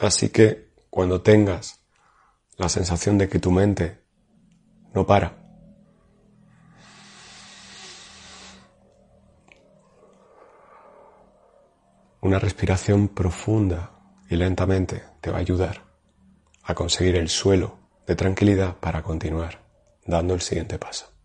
Así que cuando tengas la sensación de que tu mente no para, una respiración profunda y lentamente te va a ayudar a conseguir el suelo de tranquilidad para continuar dando el siguiente paso.